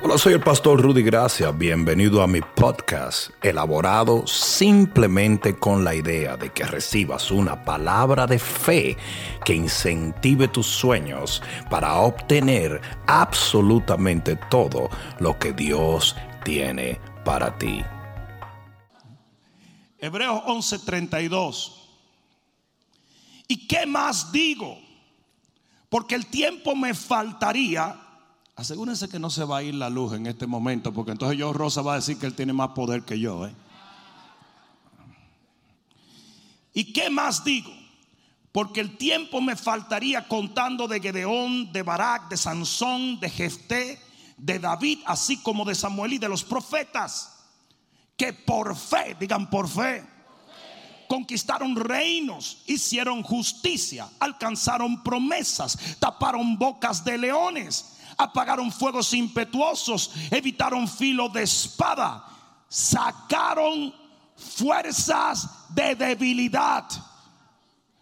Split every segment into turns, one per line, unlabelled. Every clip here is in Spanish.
Hola, soy el pastor Rudy Gracia. Bienvenido a mi podcast, elaborado simplemente con la idea de que recibas una palabra de fe que incentive tus sueños para obtener absolutamente todo lo que Dios tiene para ti.
Hebreos 11:32. ¿Y qué más digo? Porque el tiempo me faltaría. Asegúrense que no se va a ir la luz en este momento, porque entonces yo, Rosa, va a decir que él tiene más poder que yo. ¿eh? ¿Y qué más digo? Porque el tiempo me faltaría contando de Gedeón, de Barak, de Sansón, de Jefté, de David, así como de Samuel y de los profetas, que por fe, digan por fe, conquistaron reinos, hicieron justicia, alcanzaron promesas, taparon bocas de leones, apagaron fuegos impetuosos, evitaron filo de espada, sacaron fuerzas de debilidad,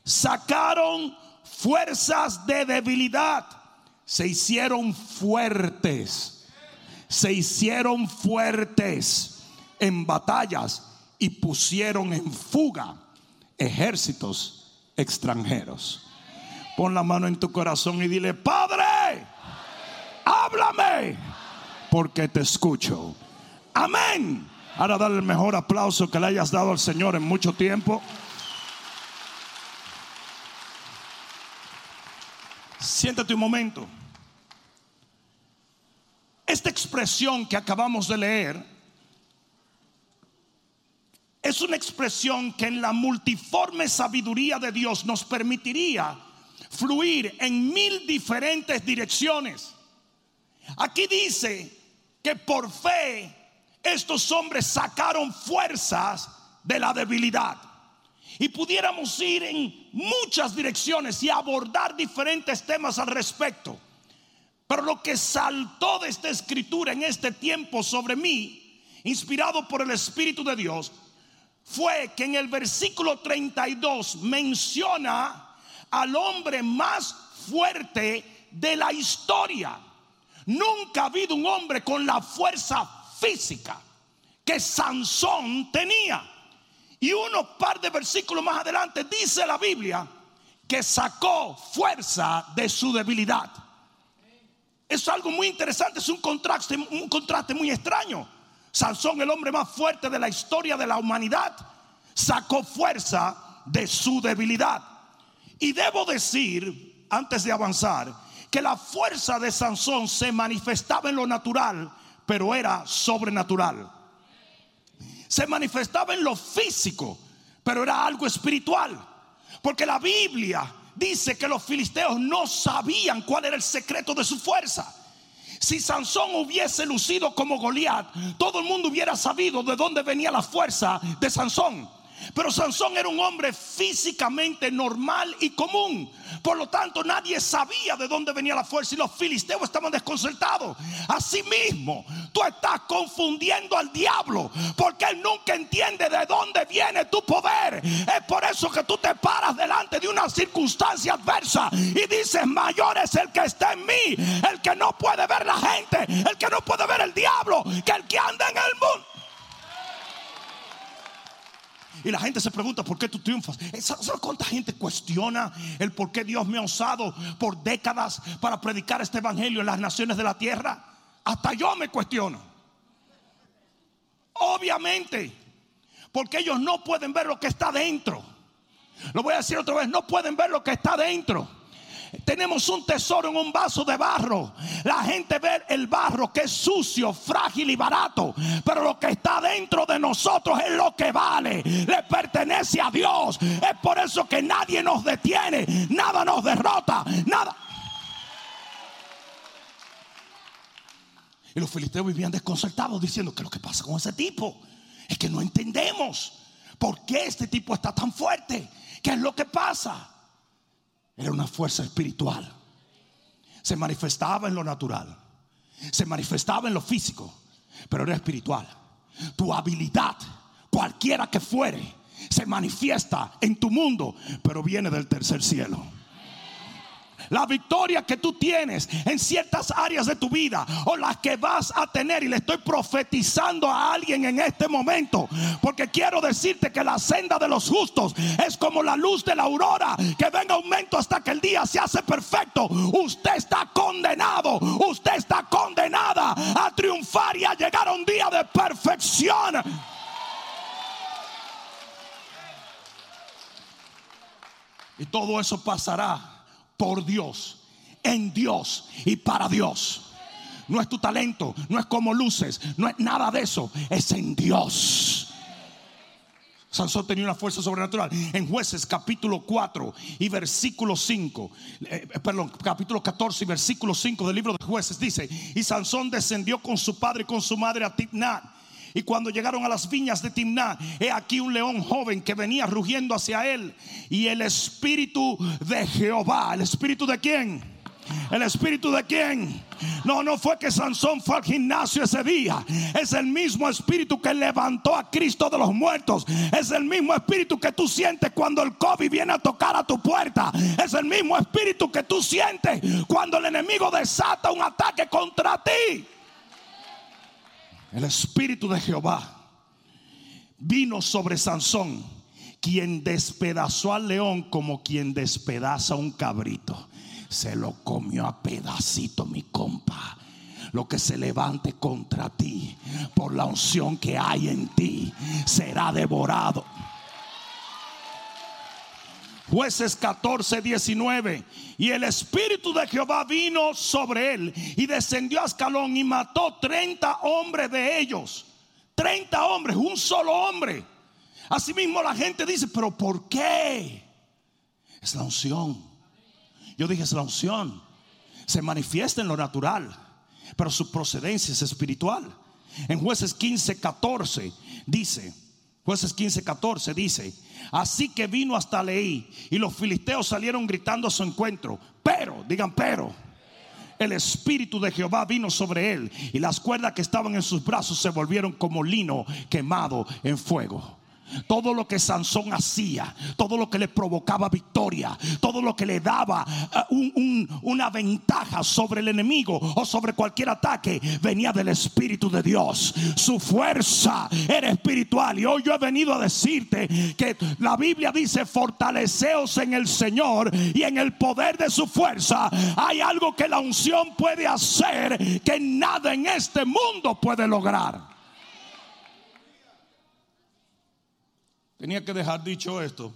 sacaron fuerzas de debilidad, se hicieron fuertes, se hicieron fuertes en batallas y pusieron en fuga ejércitos extranjeros. Pon la mano en tu corazón y dile, Padre, háblame, porque te escucho. Amén. Ahora dale el mejor aplauso que le hayas dado al Señor en mucho tiempo. Siéntate un momento. Esta expresión que acabamos de leer es una expresión que en la multiforme sabiduría de Dios nos permitiría fluir en mil diferentes direcciones. Aquí dice que por fe estos hombres sacaron fuerzas de la debilidad. Y pudiéramos ir en muchas direcciones y abordar diferentes temas al respecto. Pero lo que saltó de esta escritura en este tiempo sobre mí, inspirado por el Espíritu de Dios, fue que en el versículo 32 menciona al hombre más fuerte de la historia. Nunca ha habido un hombre con la fuerza física que Sansón tenía. Y unos par de versículos más adelante dice la Biblia que sacó fuerza de su debilidad. Es algo muy interesante, es un contraste, un contraste muy extraño. Sansón, el hombre más fuerte de la historia de la humanidad, sacó fuerza de su debilidad. Y debo decir, antes de avanzar, que la fuerza de Sansón se manifestaba en lo natural, pero era sobrenatural. Se manifestaba en lo físico, pero era algo espiritual. Porque la Biblia dice que los filisteos no sabían cuál era el secreto de su fuerza. Si Sansón hubiese lucido como Goliat, todo el mundo hubiera sabido de dónde venía la fuerza de Sansón. Pero Sansón era un hombre físicamente normal y común. Por lo tanto, nadie sabía de dónde venía la fuerza y los filisteos estaban desconcertados. Asimismo, tú estás confundiendo al diablo porque él nunca entiende de dónde viene tu poder. Es por eso que tú te paras delante de una circunstancia adversa y dices, mayor es el que está en mí, el que no puede ver la gente, el que no puede ver el diablo, que el que anda en el mundo. Y la gente se pregunta, ¿por qué tú triunfas? ¿Sabes cuánta gente cuestiona el por qué Dios me ha usado por décadas para predicar este evangelio en las naciones de la tierra? Hasta yo me cuestiono. Obviamente, porque ellos no pueden ver lo que está dentro. Lo voy a decir otra vez, no pueden ver lo que está dentro. Tenemos un tesoro en un vaso de barro. La gente ve el barro que es sucio, frágil y barato. Pero lo que está dentro de nosotros es lo que vale. Le pertenece a Dios. Es por eso que nadie nos detiene. Nada nos derrota. Nada. Y los filisteos vivían desconcertados diciendo que lo que pasa con ese tipo es que no entendemos por qué este tipo está tan fuerte. ¿Qué es lo que pasa? Era una fuerza espiritual. Se manifestaba en lo natural. Se manifestaba en lo físico. Pero era espiritual. Tu habilidad, cualquiera que fuere, se manifiesta en tu mundo. Pero viene del tercer cielo. La victoria que tú tienes en ciertas áreas de tu vida o las que vas a tener. Y le estoy profetizando a alguien en este momento. Porque quiero decirte que la senda de los justos es como la luz de la aurora que venga aumento hasta que el día se hace perfecto. Usted está condenado. Usted está condenada a triunfar y a llegar a un día de perfección. Y todo eso pasará por Dios, en Dios y para Dios. No es tu talento, no es como luces, no es nada de eso, es en Dios. Sansón tenía una fuerza sobrenatural. En jueces capítulo 4 y versículo 5, eh, perdón, capítulo 14 y versículo 5 del libro de jueces dice, y Sansón descendió con su padre y con su madre a Timnat y cuando llegaron a las viñas de Timná, he aquí un león joven que venía rugiendo hacia él. Y el espíritu de Jehová, ¿el espíritu de quién? ¿El espíritu de quién? No, no fue que Sansón fue al gimnasio ese día. Es el mismo espíritu que levantó a Cristo de los muertos. Es el mismo espíritu que tú sientes cuando el COVID viene a tocar a tu puerta. Es el mismo espíritu que tú sientes cuando el enemigo desata un ataque contra ti. El Espíritu de Jehová vino sobre Sansón, quien despedazó al león como quien despedaza un cabrito. Se lo comió a pedacito mi compa. Lo que se levante contra ti por la unción que hay en ti será devorado. Jueces 14, 19. Y el Espíritu de Jehová vino sobre él y descendió a Escalón y mató 30 hombres de ellos. 30 hombres, un solo hombre. Asimismo la gente dice, pero ¿por qué? Es la unción. Yo dije, es la unción. Se manifiesta en lo natural, pero su procedencia es espiritual. En jueces 15, 14 dice, jueces 15, 14 dice, Así que vino hasta Leí y los filisteos salieron gritando a su encuentro. Pero, digan, pero. El espíritu de Jehová vino sobre él y las cuerdas que estaban en sus brazos se volvieron como lino quemado en fuego. Todo lo que Sansón hacía, todo lo que le provocaba victoria, todo lo que le daba eh, una ventaja sobre el enemigo o sobre cualquier ataque, venía del Espíritu de Dios. Su fuerza era espiritual. Y hoy yo he venido a decirte que la Biblia dice, fortaleceos en el Señor y en el poder de su fuerza. Hay algo que la unción puede hacer que nada en este mundo puede lograr. Tenía que dejar dicho esto.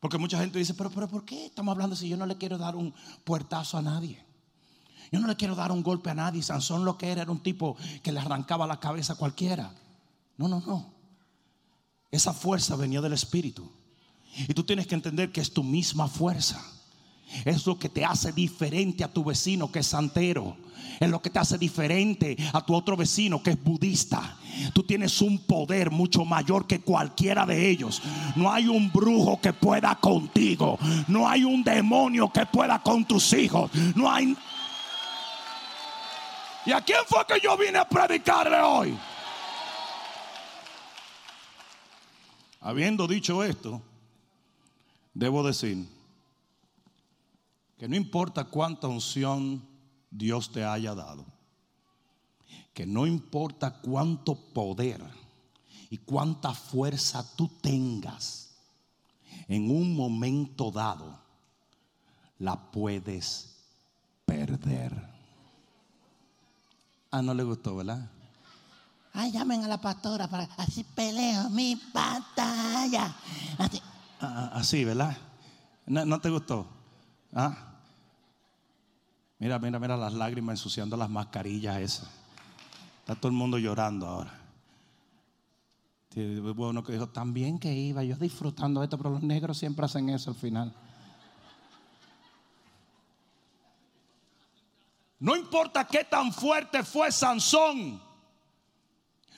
Porque mucha gente dice, pero, pero ¿por qué estamos hablando si yo no le quiero dar un puertazo a nadie? Yo no le quiero dar un golpe a nadie. Sansón lo que era era un tipo que le arrancaba la cabeza a cualquiera. No, no, no. Esa fuerza venía del Espíritu. Y tú tienes que entender que es tu misma fuerza. Es lo que te hace diferente a tu vecino que es santero. Es lo que te hace diferente a tu otro vecino que es budista. Tú tienes un poder mucho mayor que cualquiera de ellos. No hay un brujo que pueda contigo. No hay un demonio que pueda con tus hijos. No hay... ¿Y a quién fue que yo vine a predicarle hoy? Habiendo dicho esto, debo decir que no importa cuánta unción Dios te haya dado, que no importa cuánto poder y cuánta fuerza tú tengas, en un momento dado la puedes perder. Ah, no le gustó, ¿verdad?
Ay, llamen a la pastora para así peleo mi batalla.
Así, ah, ah, ¿verdad? No, no te gustó. ¿Ah? Mira, mira, mira las lágrimas ensuciando las mascarillas esas. Está todo el mundo llorando ahora. Bueno, que dijo, también que iba, yo disfrutando esto, pero los negros siempre hacen eso al final. No importa qué tan fuerte fue Sansón.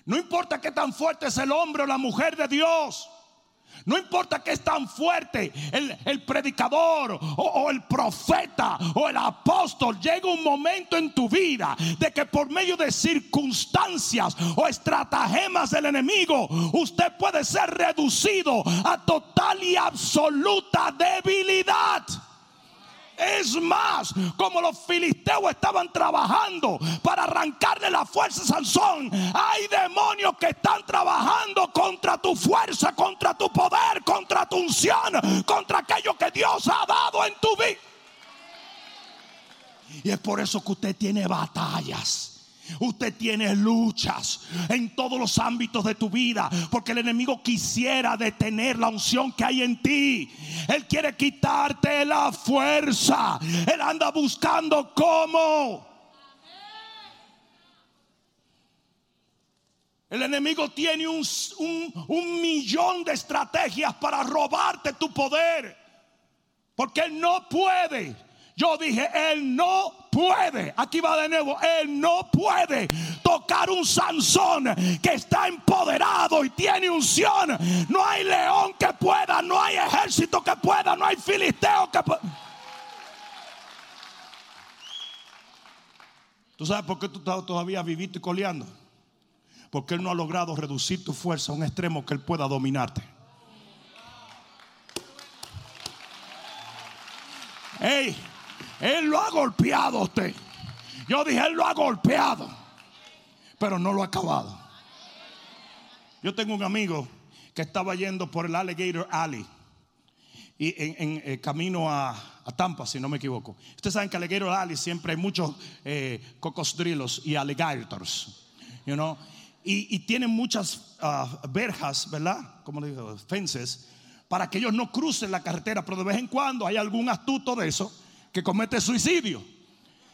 No importa qué tan fuerte es el hombre o la mujer de Dios. No importa que es tan fuerte el, predicador o, o, el profeta o el apóstol, llega un momento en tu vida de que por medio de circunstancias o estratagemas del enemigo, usted puede ser reducido a total y absoluta debilidad. Es más, como los filisteos estaban trabajando para arrancarle la fuerza a Sansón, hay demonios que están trabajando contra tu fuerza, contra tu poder, contra tu unción, contra aquello que Dios ha dado en tu vida. Y es por eso que usted tiene batallas. Usted tiene luchas en todos los ámbitos de tu vida. Porque el enemigo quisiera detener la unción que hay en ti. Él quiere quitarte la fuerza. Él anda buscando cómo. El enemigo tiene un, un, millón de estrategias para robarte tu poder. Porque él no puede yo dije, Él no puede, aquí va de nuevo, Él no puede tocar un Sansón que está empoderado y tiene unción. No hay león que pueda, no hay ejército que pueda, no hay filisteo que pueda. ¿Tú sabes por qué tú estás todavía vivito y coleando? Porque Él no ha logrado reducir tu fuerza a un extremo que Él pueda dominarte. Hey, él lo ha golpeado usted. Yo dije, Él lo ha golpeado, pero no lo ha acabado. Yo tengo un amigo que estaba yendo por el Alligator Alley y en, el camino a, Tampa, si no me equivoco. Ustedes saben que Alligator Alley siempre hay muchos eh, cocodrilos y alligators, you know? y, tienen muchas uh, verjas, ¿verdad? Como le digo, fences, para que ellos no crucen la carretera, pero de vez en cuando hay algún astuto de eso que comete suicidio.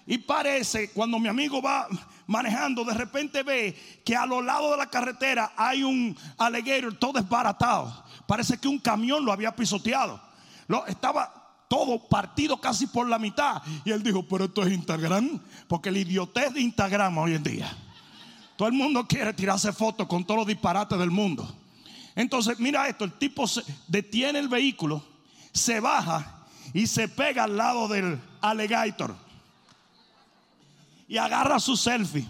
Y parece, cuando mi amigo va manejando, de repente ve que a los lados de la carretera hay un alligator todo desbaratado. Parece que un camión lo había pisoteado. Lo, estaba todo partido casi por la mitad. Y él dijo, pero esto es Instagram. Porque el idiotez de Instagram hoy en día. Todo el mundo quiere tirarse fotos con todos los disparates del mundo. Entonces, mira esto, el tipo se detiene el vehículo, se baja y se pega al lado del alligator y agarra su selfie.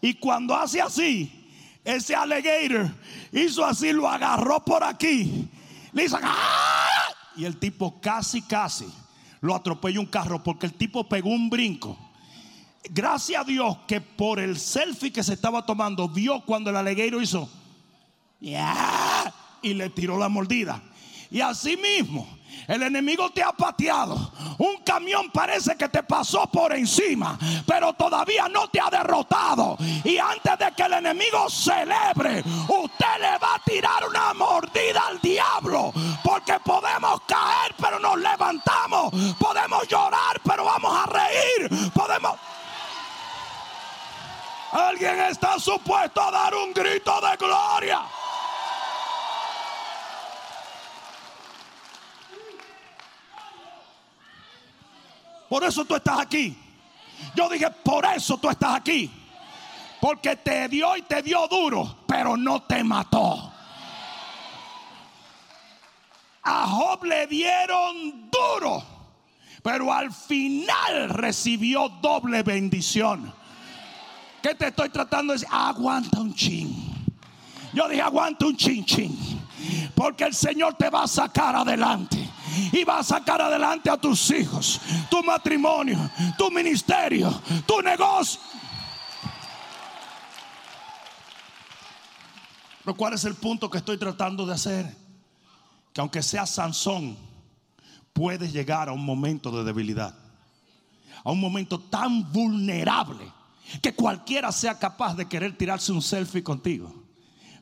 Y cuando hace así, ese alligator hizo así, lo agarró por aquí. Le hizo, ¡Ah! y el tipo casi, casi lo atropelló un carro porque el tipo pegó un brinco. Gracias a Dios que por el selfie que se estaba tomando, vio cuando el alligator hizo, y le tiró la mordida. Y así mismo, el enemigo te ha pateado. Un camión parece que te pasó por encima, pero todavía no te ha derrotado. Y antes de que el enemigo celebre, usted le va a tirar una mordida al diablo. Porque podemos caer, pero nos levantamos. Podemos llorar, pero vamos a reír. Podemos... Alguien está supuesto a dar un grito de gloria. Por eso tú estás aquí. Yo dije, por eso tú estás aquí. Porque te dio y te dio duro, pero no te mató. A Job le dieron duro, pero al final recibió doble bendición. ¿Qué te estoy tratando de decir? Aguanta un chin. Yo dije, aguanta un chin chin. Porque el Señor te va a sacar adelante y va a sacar adelante a tus hijos, tu matrimonio, tu ministerio, tu negocio. Pero ¿cuál es el punto que estoy tratando de hacer? Que aunque sea Sansón, puedes llegar a un momento de debilidad. A un momento tan vulnerable que cualquiera sea capaz de querer tirarse un selfie contigo.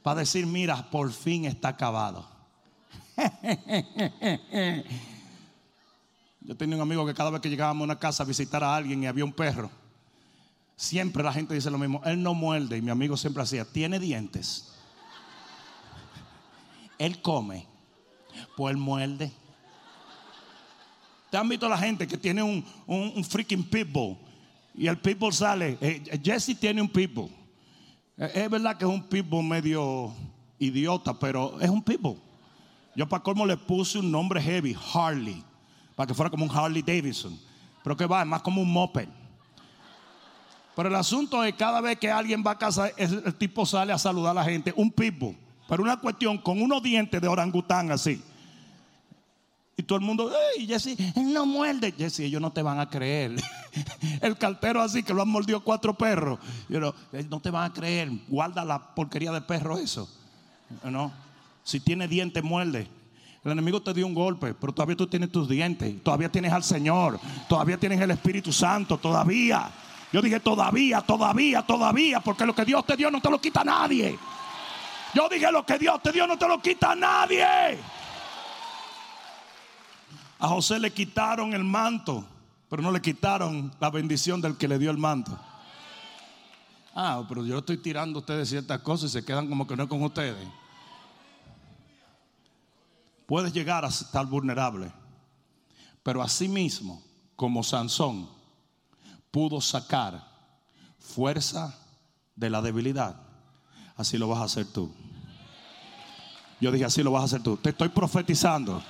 Para decir, mira, por fin está acabado. Yo tenía un amigo que cada vez que llegábamos a una casa a visitar a alguien y había un perro, siempre la gente dice lo mismo, él no muerde y mi amigo siempre hacía, tiene dientes. Él come, pues él muerde. ¿Te han visto la gente que tiene un, un, freaking pitbull? Y el pitbull sale. Eh, Jesse tiene un pitbull. Eh, es verdad que es un pitbull medio idiota, pero es un pitbull. Yo para colmo le puse un nombre heavy, Harley, para que fuera como un Harley Davidson. Pero que va, es más como un moped. Pero el asunto es cada vez que alguien va a casa, el, tipo sale a saludar a la gente, un pitbull. Pero una cuestión con unos dientes de orangután así. Y todo el mundo, ¡ay, Jesse! No muerde. Jesse, ellos no te van a creer. El cartero así que lo han mordido cuatro perros. Know, "Eh, no te van a creer. Guarda la porquería de perro eso. ¿No? Si tiene dientes, muerde. El enemigo te dio un golpe, pero todavía tú tienes tus dientes. Todavía tienes al Señor. Todavía tienes el Espíritu Santo. Todavía. Yo dije todavía, todavía, todavía. Porque lo que Dios te dio no te lo quita nadie. Yo dije lo que Dios te dio no te lo quita nadie. A José le quitaron el manto, pero no le quitaron la bendición del que le dio el manto. Ah, pero yo estoy tirando a ustedes ciertas cosas y se quedan como que no es con ustedes. Puedes llegar a estar vulnerable, pero asimismo, como Sansón, pudo sacar fuerza de la debilidad. Así lo vas a hacer tú. Yo dije, así lo vas a hacer tú. Te estoy profetizando.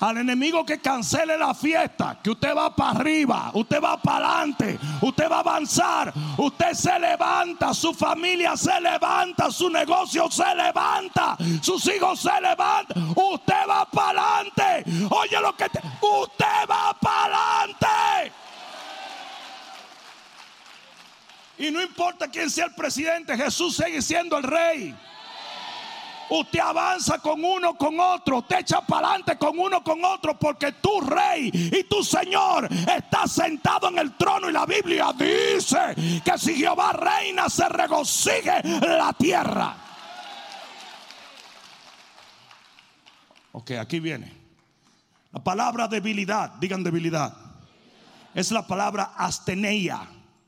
Al enemigo que cancele la fiesta, que usted va para arriba, usted va para adelante, usted va a avanzar, usted se levanta, su familia se levanta, su negocio se levanta, sus hijos se levantan, usted va para adelante. Oye lo que te, usted va para adelante. Y no importa quién sea el presidente, Jesús sigue siendo el rey. Usted avanza con uno, con otro. Usted echa para adelante con uno, con otro. Porque tu rey y tu Señor está sentado en el trono. Y la Biblia dice que si Jehová reina, se regocije la tierra. Ok, aquí viene. La palabra debilidad, digan debilidad. Es la palabra asteneia.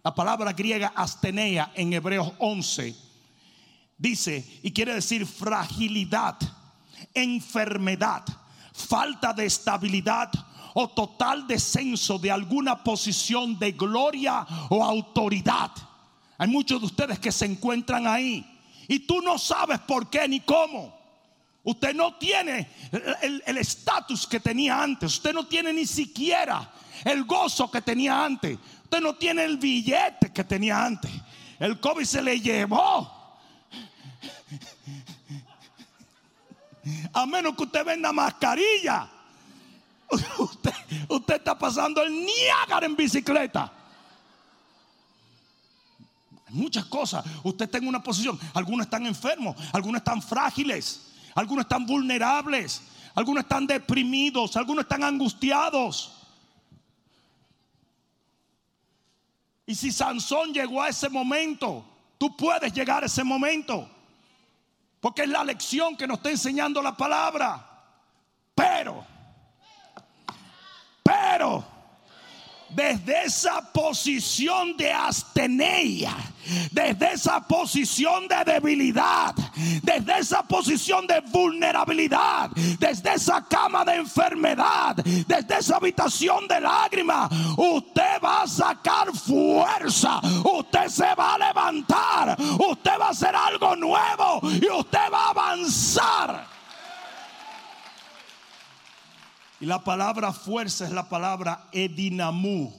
La palabra griega asteneia en Hebreos 11 dice y quiere decir fragilidad, enfermedad, falta de estabilidad o total descenso de alguna posición de gloria o autoridad. Hay muchos de ustedes que se encuentran ahí y tú no sabes por qué ni cómo. Usted no tiene el estatus que tenía antes. Usted no tiene ni siquiera el gozo que tenía antes. Usted no tiene el billete que tenía antes. El COVID se le llevó. A menos que usted venda mascarilla. Usted, está pasando el Niágara en bicicleta. Muchas cosas. Usted está en una posición. Algunos están enfermos, algunos están frágiles, algunos están vulnerables, algunos están deprimidos, algunos están angustiados. Y si Sansón llegó a ese momento, tú puedes llegar a ese momento. Porque es la lección que nos está enseñando la palabra. Pero, pero, desde esa posición de asteneia, desde esa posición de debilidad, desde esa posición de vulnerabilidad, desde esa cama de enfermedad, desde esa habitación de lágrimas, usted va a sacar fuerza, usted se va a levantar, usted va a hacer algo nuevo y usted va a avanzar. Y la palabra fuerza es la palabra edinamu,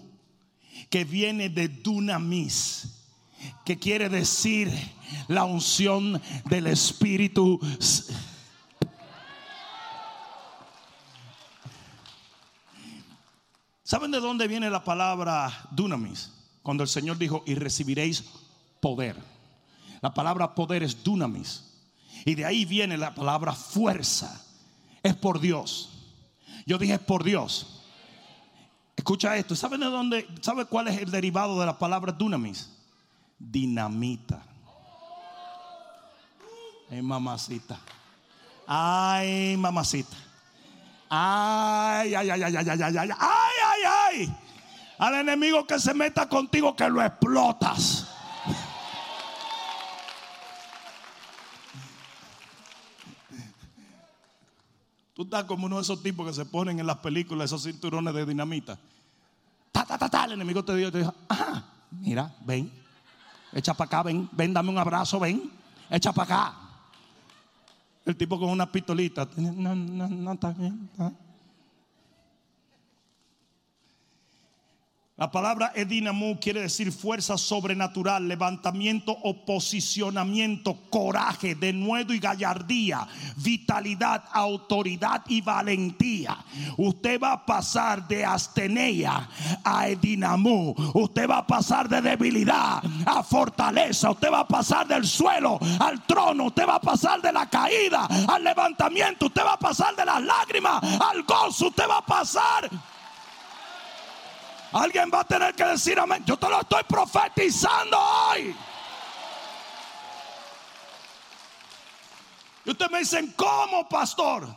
que viene de dunamis, que quiere decir la unción del Espíritu. ¿Saben de dónde viene la palabra dunamis? Cuando el Señor dijo, y recibiréis poder. La palabra poder es dunamis. Y de ahí viene la palabra fuerza. Es por Dios. Yo dije por Dios. Escucha esto. ¿Saben de dónde? ¿Sabe cuál es el derivado de la palabra dunamis? Dinamita. Ay, mamacita. Ay, mamacita. Ay, ay, ay, ay, ay, ay, ay, ay, ay, ay, ay. Al enemigo que se meta contigo que lo explotas. Tú estás como uno de esos tipos que se ponen en las películas esos cinturones de dinamita. Ta, ta, ta, ta. El enemigo te dio, te dijo, ah, mira, ven, echa para acá, ven, ven, dame un abrazo, ven, echa para acá. El tipo con una pistolita, no, no, no está bien. ¿ah? La palabra edinamu quiere decir fuerza sobrenatural, levantamiento o posicionamiento, coraje, denuedo y gallardía, vitalidad, autoridad y valentía. Usted va a pasar de astenea a edinamu. Usted va a pasar de debilidad a fortaleza. Usted va a pasar del suelo al trono. Usted va a pasar de la caída al levantamiento. Usted va a pasar de las lágrimas al gozo. Usted va a pasar Alguien va a tener que decir amén. Yo te lo estoy profetizando hoy. Y ustedes me dicen, ¿cómo, pastor?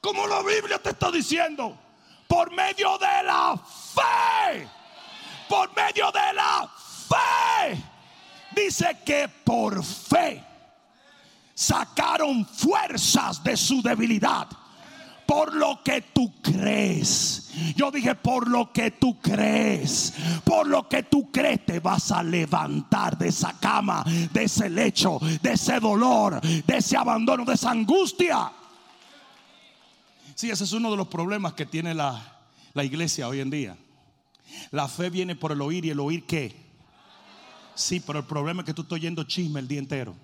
¿Cómo la Biblia te está diciendo? Por medio de la fe. Por medio de la fe. Dice que por fe sacaron fuerzas de su debilidad por lo que tú crees. Yo dije, por lo que tú crees, por lo que tú crees te vas a levantar de esa cama, de ese lecho, de ese dolor, de ese abandono, de esa angustia. Sí, ese es uno de los problemas que tiene la, la iglesia hoy en día. La fe viene por el oír y el oír qué. Sí, pero el problema es que tú estás oyendo chisme el día entero.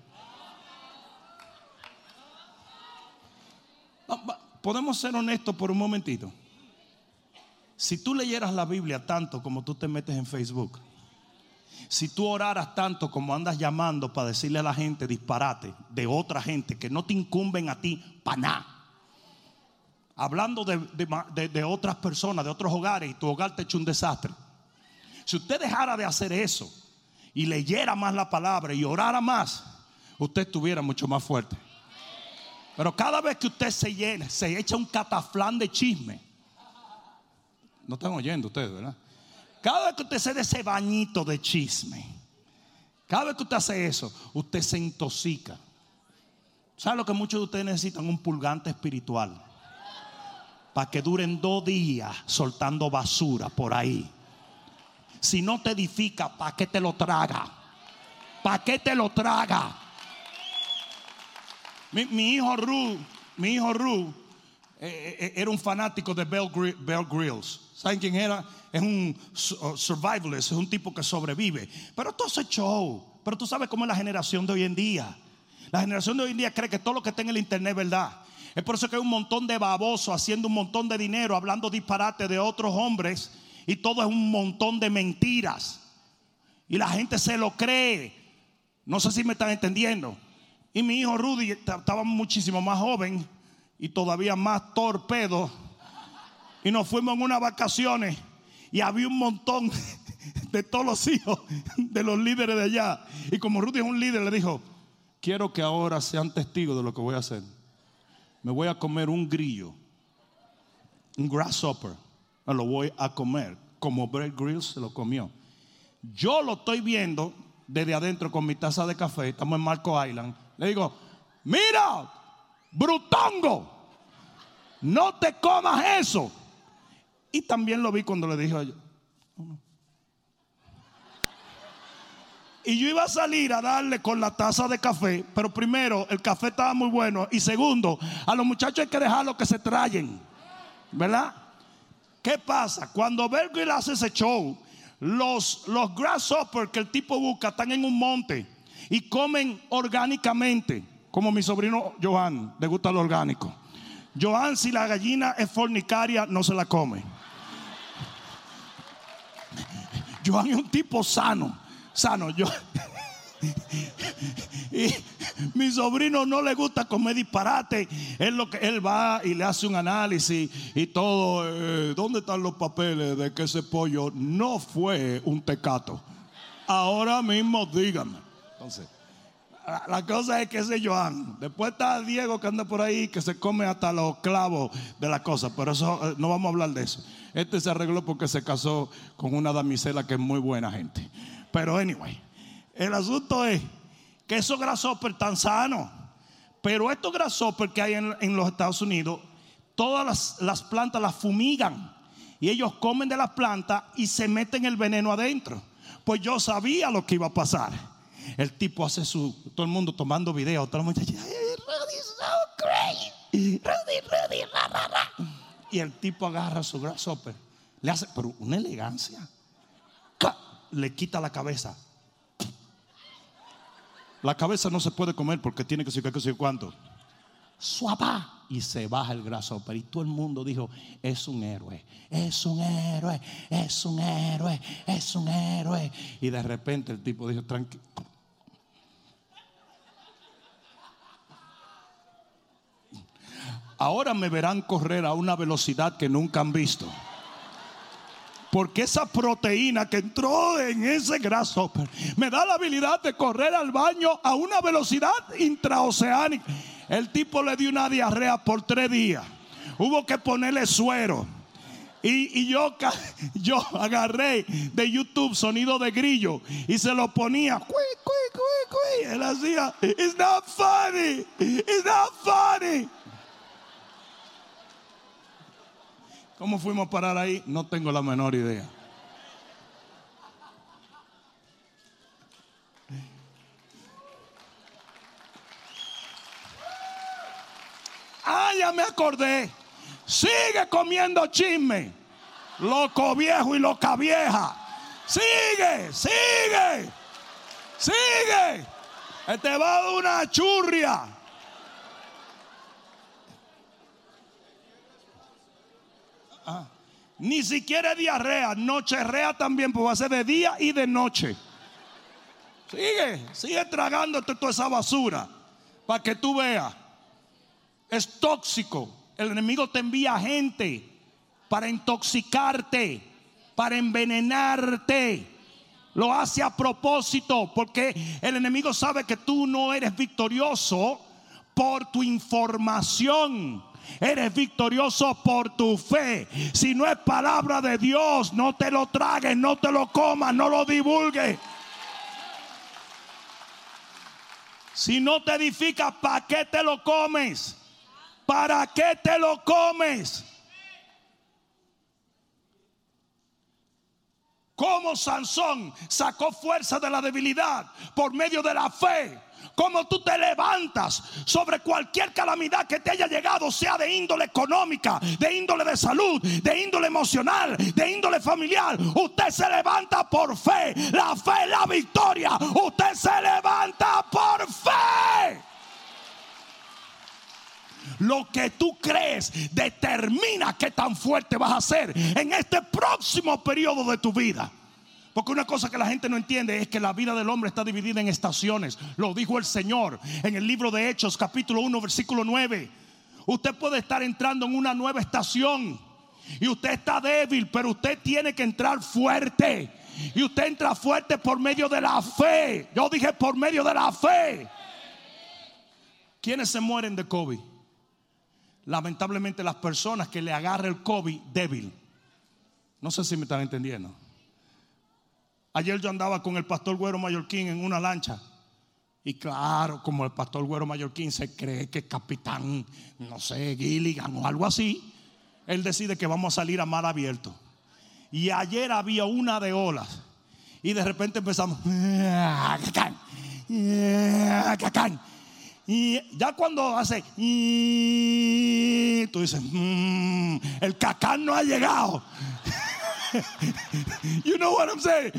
Podemos ser honestos por un momentito. Si tú leyeras la Biblia tanto como tú te metes en Facebook, si tú oraras tanto como andas llamando para decirle a la gente disparate de otra gente que no te incumben a ti para nada, hablando de, otras personas, de otros hogares y tu hogar te echa un desastre. Si usted dejara de hacer eso y leyera más la palabra y orara más, usted estuviera mucho más fuerte. Pero cada vez que usted se llena, se echa un cataflán de chisme. No están oyendo ustedes, ¿verdad? Cada vez que usted se de ese bañito de chisme, cada vez que usted hace eso, usted se intoxica. ¿Sabe lo que muchos de ustedes necesitan? Un pulgante espiritual. Para que duren dos días soltando basura por ahí. Si no te edifica, ¿para qué te lo traga? ¿Para qué te lo traga? Mi, hijo Ru, mi hijo Ru eh, eh, era un fanático de Bell, Grills. ¿Saben quién era? Es un uh, survivalist, es un tipo que sobrevive. Pero todo ese show. Pero tú sabes cómo es la generación de hoy en día. La generación de hoy en día cree que todo lo que está en el internet es verdad. Es por eso que hay un montón de babosos haciendo un montón de dinero, hablando disparate de otros hombres. Y todo es un montón de mentiras. Y la gente se lo cree. No sé si me están entendiendo. Y mi hijo Rudy estaba muchísimo más joven y todavía más torpedo. Y nos fuimos en unas vacaciones y había un montón de todos los hijos de los líderes de allá. Y como Rudy es un líder, le dijo, quiero que ahora sean testigos de lo que voy a hacer. Me voy a comer un grillo, un grasshopper. Me lo voy a comer como Brett Grills se lo comió. Yo lo estoy viendo desde adentro con mi taza de café. Estamos en Marco Island le digo, mira, brutongo, no te comas eso. Y también lo vi cuando le dije a ella. Y yo iba a salir a darle con la taza de café, pero primero el café estaba muy bueno y segundo, a los muchachos hay que dejarlo que se trayen, ¿verdad? ¿Qué pasa? Cuando Berger hace ese show, los, los grasshoppers que el tipo busca están en un monte y comen orgánicamente, como mi sobrino Johan, le gusta lo orgánico. Johan, si la gallina es fornicaria, no se la come. Johan es un tipo sano, sano. Yo, y mi sobrino no le gusta comer disparate. Él, lo que, él va y le hace un análisis y todo. Eh, ¿Dónde están los papeles de que ese pollo no fue un tecato? Ahora mismo díganme. Entonces, la cosa es que ese Joan. Después está Diego que anda por ahí que se come hasta los clavos de la cosa. Pero eso eh, no vamos a hablar de eso. Este se arregló porque se casó con una damisela que es muy buena gente. Pero anyway, el asunto es que esos grasshoppers están sanos. Pero estos grasshoppers que hay en, los Estados Unidos, todas las plantas las fumigan. Y ellos comen de las plantas y se meten el veneno adentro. Pues yo sabía lo que iba a pasar. El tipo hace su, todo el mundo tomando video, todo el mundo dice, Rudy so Rudy, Rudy, ra, ra, ra. Y el tipo agarra su grasshopper, le hace, pero una elegancia. le quita la cabeza. La cabeza no se puede comer porque tiene que ser que cuánto. Suapa. Y se baja el grasshopper. Y todo el mundo dijo, es un héroe, es un héroe, es un héroe, es un héroe. Y de repente el tipo dijo, tranquilo. Ahora me verán correr a una velocidad que nunca han visto. Porque esa proteína que entró en ese grasshopper me da la habilidad de correr al baño a una velocidad intraoceánica. El tipo le dio una diarrea por tres días. Hubo que ponerle suero. Y, y yo, yo agarré de YouTube sonido de grillo y se lo ponía. Él hacía, it's not funny, it's not funny. ¿Cómo fuimos a parar ahí? No tengo la menor idea. Ah, ya me acordé. Sigue comiendo chisme. Loco viejo y loca vieja. Sigue, sigue, sigue. Te va a dar una churria. Ni siquiera diarrea, nocherrea también, pues va a ser de día y de noche. Sigue, sigue tragándote toda esa basura para que tú veas. Es tóxico. El enemigo te envía gente para intoxicarte, para envenenarte. Lo hace a propósito porque el enemigo sabe que tú no eres victorioso por tu información. Eres victorioso por tu fe. Si no es palabra de Dios, no te lo tragues, no te lo comas, no lo divulgues. Si no te edifica, ¿para qué te lo comes? ¿Para qué te lo comes? Como Sansón sacó fuerza de la debilidad por medio de la fe. Como tú te levantas sobre cualquier calamidad que te haya llegado, sea de índole económica, de índole de salud, de índole emocional, de índole familiar. Usted se levanta por fe. La fe es la victoria. Usted se levanta por fe. Lo que tú crees determina qué tan fuerte vas a ser en este próximo periodo de tu vida. Porque una cosa que la gente no entiende es que la vida del hombre está dividida en estaciones. Lo dijo el Señor en el libro de Hechos capítulo 1 versículo 9. Usted puede estar entrando en una nueva estación y usted está débil, pero usted tiene que entrar fuerte. Y usted entra fuerte por medio de la fe. Yo dije por medio de la fe. ¿Quiénes se mueren de COVID? Lamentablemente las personas que le agarra el COVID débil. No sé si me están entendiendo. Ayer yo andaba con el pastor Güero Mallorquín en una lancha. Y claro, como el pastor Güero Mallorquín se cree que capitán, no sé, Gilligan o algo así, él decide que vamos a salir a mar abierto. Y ayer había una de olas. Y de repente empezamos. cacán, cacán. Y ya cuando hace. y Tú dices, "Mm, el cacán no ha llegado. You know what I'm saying?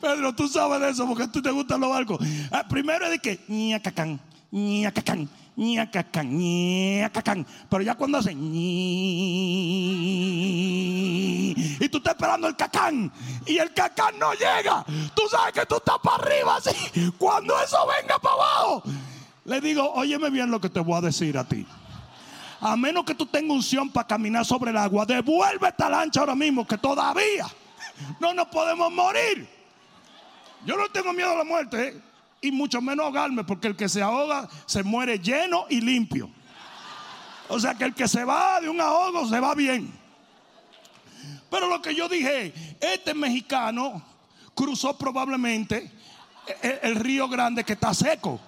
Pedro, tú sabes de eso porque tú te gustan los barcos. Ah, primero es de que, ña cacán, ña cacán, ña cacán, ña cacán. Pero ya cuando hace, ñi, y tú estás esperando el cacán y el cacán no llega, tú sabes que tú estás para arriba así. Cuando eso venga para abajo, le digo, óyeme bien lo que te voy a decir a ti. A menos que tú tengas unción para caminar sobre el agua, devuelve esta lancha ahora mismo que todavía no nos podemos morir. Yo no tengo miedo a la muerte ¿eh? y mucho menos ahogarme, porque el que se ahoga se muere lleno y limpio. O sea que el que se va de un ahogo se va bien. Pero lo que yo dije, este mexicano cruzó probablemente el, el río Grande que está seco.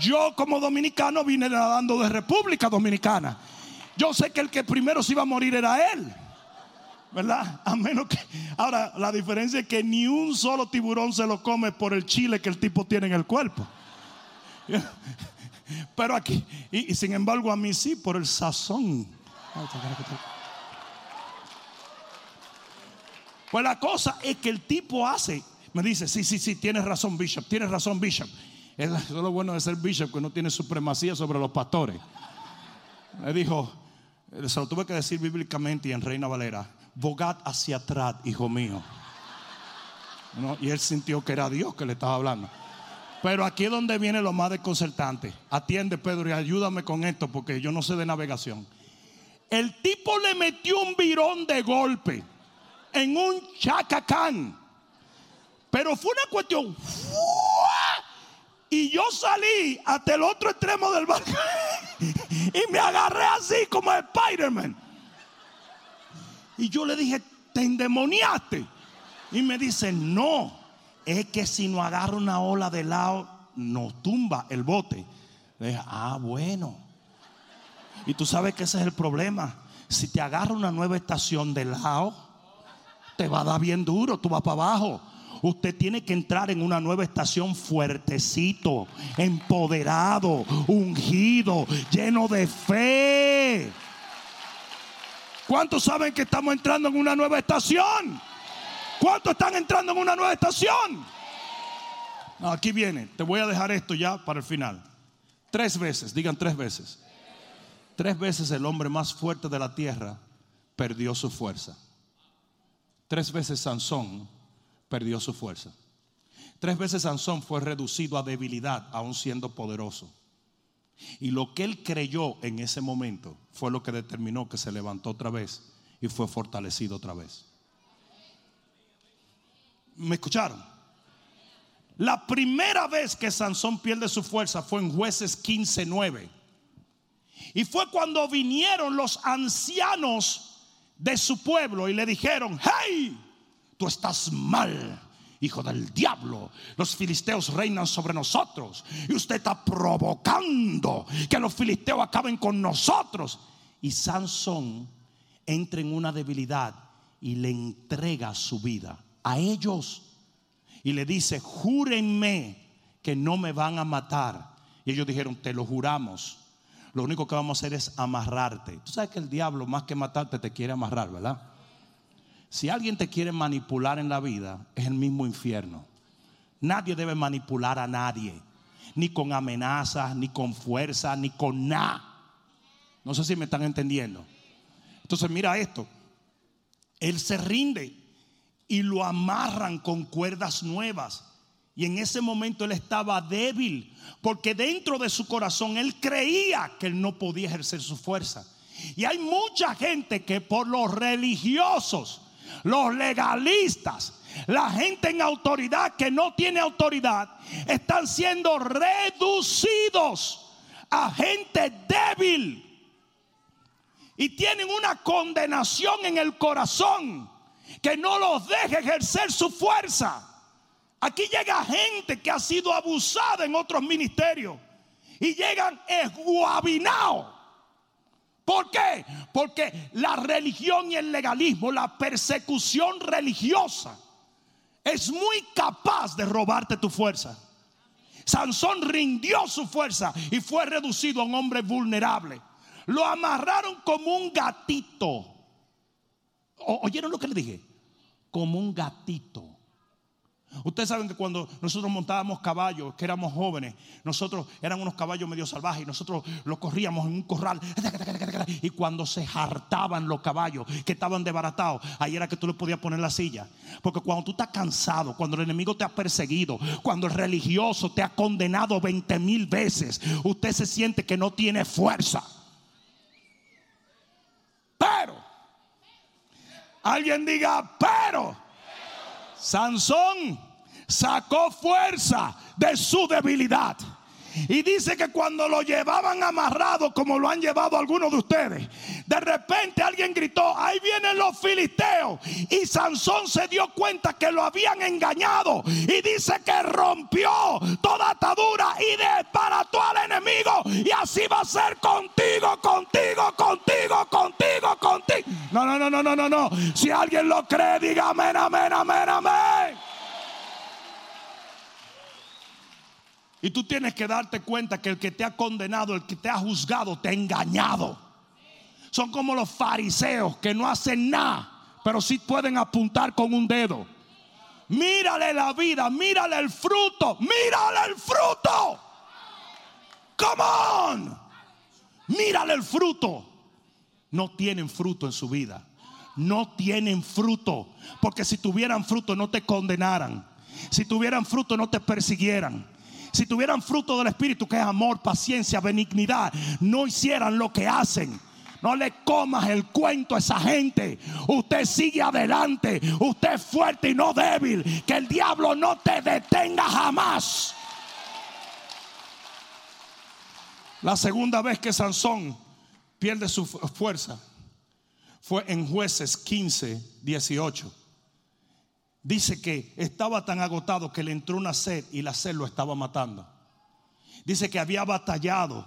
Yo como dominicano vine nadando de República Dominicana. Yo sé que el que primero se iba a morir era él. ¿Verdad? A menos que... Ahora, la diferencia es que ni un solo tiburón se lo come por el chile que el tipo tiene en el cuerpo. Pero aquí, y, sin embargo a mí sí, por el sazón. Pues la cosa es que el tipo hace, me dice, sí, sí, sí, tienes razón, Bishop, tienes razón, Bishop. Eso es lo bueno de ser Bishop, que no tiene supremacía sobre los pastores. Me dijo, se lo tuve que decir bíblicamente y en Reina Valera, bogad hacia atrás, hijo mío. Y él sintió que era Dios que le estaba hablando. Pero aquí es donde viene lo más desconcertante. Atiende, Pedro, y ayúdame con esto porque yo no sé de navegación. El tipo le metió un virón de golpe en un chacacán. Pero fue una cuestión. Y salí hasta el otro extremo del barco. y me agarré así como Spider-Man. Y yo le dije, ¿te endemoniaste? Y me dice, no, es que si no agarra una ola de lado, nos tumba el bote. Ah, bueno. Y tú sabes que ese es el problema. Si te agarra una nueva estación de lado, te va a dar bien duro, tú vas para abajo. Usted tiene que entrar en una nueva estación fuertecito, empoderado, ungido, lleno de fe. ¿Cuántos saben que estamos entrando en una nueva estación? ¿Cuántos están entrando en una nueva estación? aquí viene, te voy a dejar esto ya para el final. Tres veces, digan tres veces. Tres veces el hombre más fuerte de la tierra perdió su fuerza. Tres veces Sansón perdió su fuerza. Tres veces Sansón fue reducido a debilidad, aún siendo poderoso. Y lo que él creyó en ese momento fue lo que determinó que se levantó otra vez y fue fortalecido otra vez. ¿Me escucharon? La primera vez que Sansón pierde su fuerza fue en jueces 15:9. Y fue cuando vinieron los ancianos de su pueblo y le dijeron, hey, tú estás mal, hijo del diablo. Los filisteos reinan sobre nosotros y usted está provocando que los filisteos acaben con nosotros. Y Sansón entra en una debilidad y le entrega su vida a ellos y le dice, júrenme que no me van a matar. Y ellos dijeron, te lo juramos. Lo único que vamos a hacer es amarrarte. Tú sabes que el diablo más que matarte te quiere amarrar, ¿verdad? Si alguien te quiere manipular en la vida, es el mismo infierno. Nadie debe manipular a nadie, ni con amenazas, ni con fuerza, ni con nada. No sé si me están entendiendo. Entonces mira esto. Él se rinde y lo amarran con cuerdas nuevas. Y en ese momento él estaba débil, porque dentro de su corazón él creía que él no podía ejercer su fuerza. Y hay mucha gente que por los religiosos, los legalistas, la gente en autoridad que no tiene autoridad, están siendo reducidos a gente débil. Y tienen una condenación en el corazón que no los deje ejercer su fuerza. Aquí llega gente que ha sido abusada en otros ministerios y llegan esguabinados. ¿Por qué? Porque la religión y el legalismo, la persecución religiosa, es muy capaz de robarte tu fuerza. Sansón rindió su fuerza y fue reducido a un hombre vulnerable. Lo amarraron como un gatito. ¿Oyeron lo que le dije? Como un gatito. Ustedes saben que cuando nosotros montábamos caballos, que éramos jóvenes, nosotros eran unos caballos medio salvajes y nosotros los corríamos en un corral. Y cuando se hartaban los caballos que estaban desbaratados, ahí era que tú le podías poner la silla. Porque cuando tú estás cansado, cuando el enemigo te ha perseguido, cuando el religioso te ha condenado 20 mil veces, usted se siente que no tiene fuerza. Pero, alguien diga, pero. Sansón sacó fuerza de su debilidad. Y dice que cuando lo llevaban amarrado, como lo han llevado algunos de ustedes, de repente alguien gritó, ahí vienen los filisteos. Y Sansón se dio cuenta que lo habían engañado. Y dice que rompió toda atadura y desbarató al enemigo. Y así va a ser contigo, contigo, contigo, contigo, contigo. No, no, no, no, no, no, no. Si alguien lo cree, diga amén, amén, amén, amén. Y tú tienes que darte cuenta que el que te ha condenado, el que te ha juzgado, te ha engañado. Son como los fariseos que no hacen nada pero sí pueden apuntar con un dedo. Mírale la vida, mírale el fruto, mírale el fruto. Come on. Mírale el fruto. No tienen fruto en su vida. No tienen fruto. Porque si tuvieran fruto no te condenaran. Si tuvieran fruto no te persiguieran. Si tuvieran fruto del Espíritu que es amor, paciencia, benignidad, no hicieran lo que hacen. No le comas el cuento a esa gente. Usted sigue adelante. Usted es fuerte y no débil. Que el diablo no te detenga jamás. La segunda vez que Sansón pierde su fuerza fue en jueces 15, 18. Dice que estaba tan agotado que le entró una sed y la sed lo estaba matando. Dice que había batallado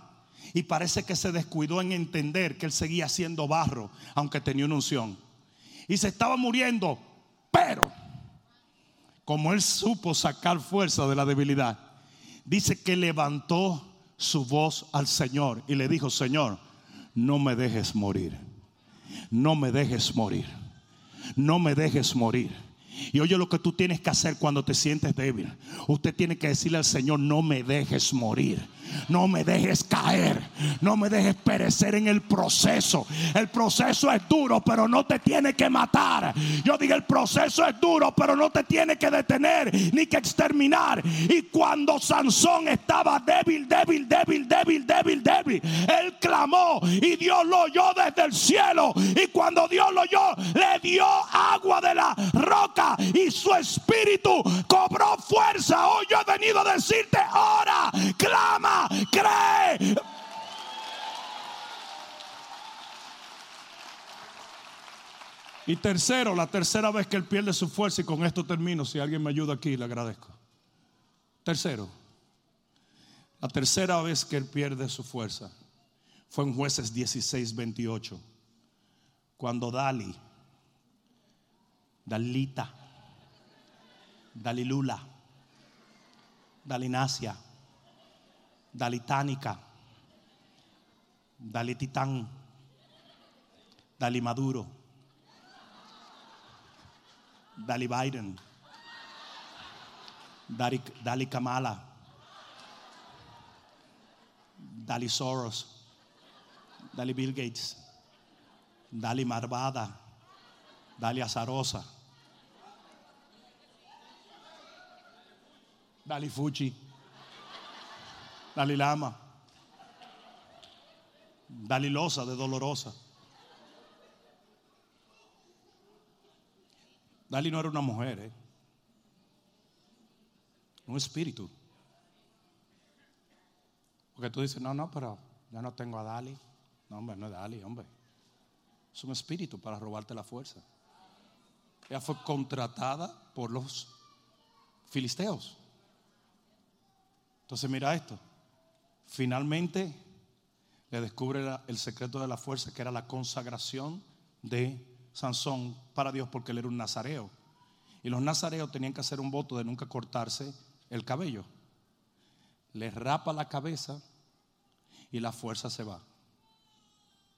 y parece que se descuidó en entender que él seguía siendo barro, aunque tenía una unción. Y se estaba muriendo, pero como él supo sacar fuerza de la debilidad, dice que levantó su voz al Señor y le dijo, Señor, no me dejes morir, no me dejes morir, no me dejes morir. Y oye lo que tú tienes que hacer cuando te sientes débil. Usted tiene que decirle al Señor, no me dejes morir. No me dejes caer. No me dejes perecer en el proceso. El proceso es duro, pero no te tiene que matar. Yo digo, el proceso es duro, pero no te tiene que detener ni que exterminar. Y cuando Sansón estaba débil, débil, débil, débil, débil, débil, él clamó y Dios lo oyó desde el cielo. Y cuando Dios lo oyó, le dio agua de la roca y su espíritu cobró fuerza. Hoy yo he venido a decirte, ora, clama, cree. Y tercero, la tercera vez que él pierde su fuerza, y con esto termino, si alguien me ayuda aquí, le agradezco. Tercero, la tercera vez que él pierde su fuerza fue en jueces 16, 28, cuando Dali, Dalita, Dalilula, Dalinasia, Dalitánica, Dalititán, Dalimaduro, Dali Biden, Dali, Dali Kamala, Dali Soros, Dali Bill Gates, Dali Marvada, Dali Azarosa, Dali Fuchi, Dali Lama, Dali Losa de Dolorosa. Dali no era una mujer, ¿eh? un espíritu. Porque tú dices, no, no, pero yo no tengo a Dali. No, hombre, no es Dali, hombre. Es un espíritu para robarte la fuerza. Ella fue contratada por los filisteos. Entonces mira esto. Finalmente le descubre el secreto de la fuerza que era la consagración de Sansón para Dios porque él era un nazareo. Y los nazareos tenían que hacer un voto de nunca cortarse el cabello. Le rapa la cabeza y la fuerza se va.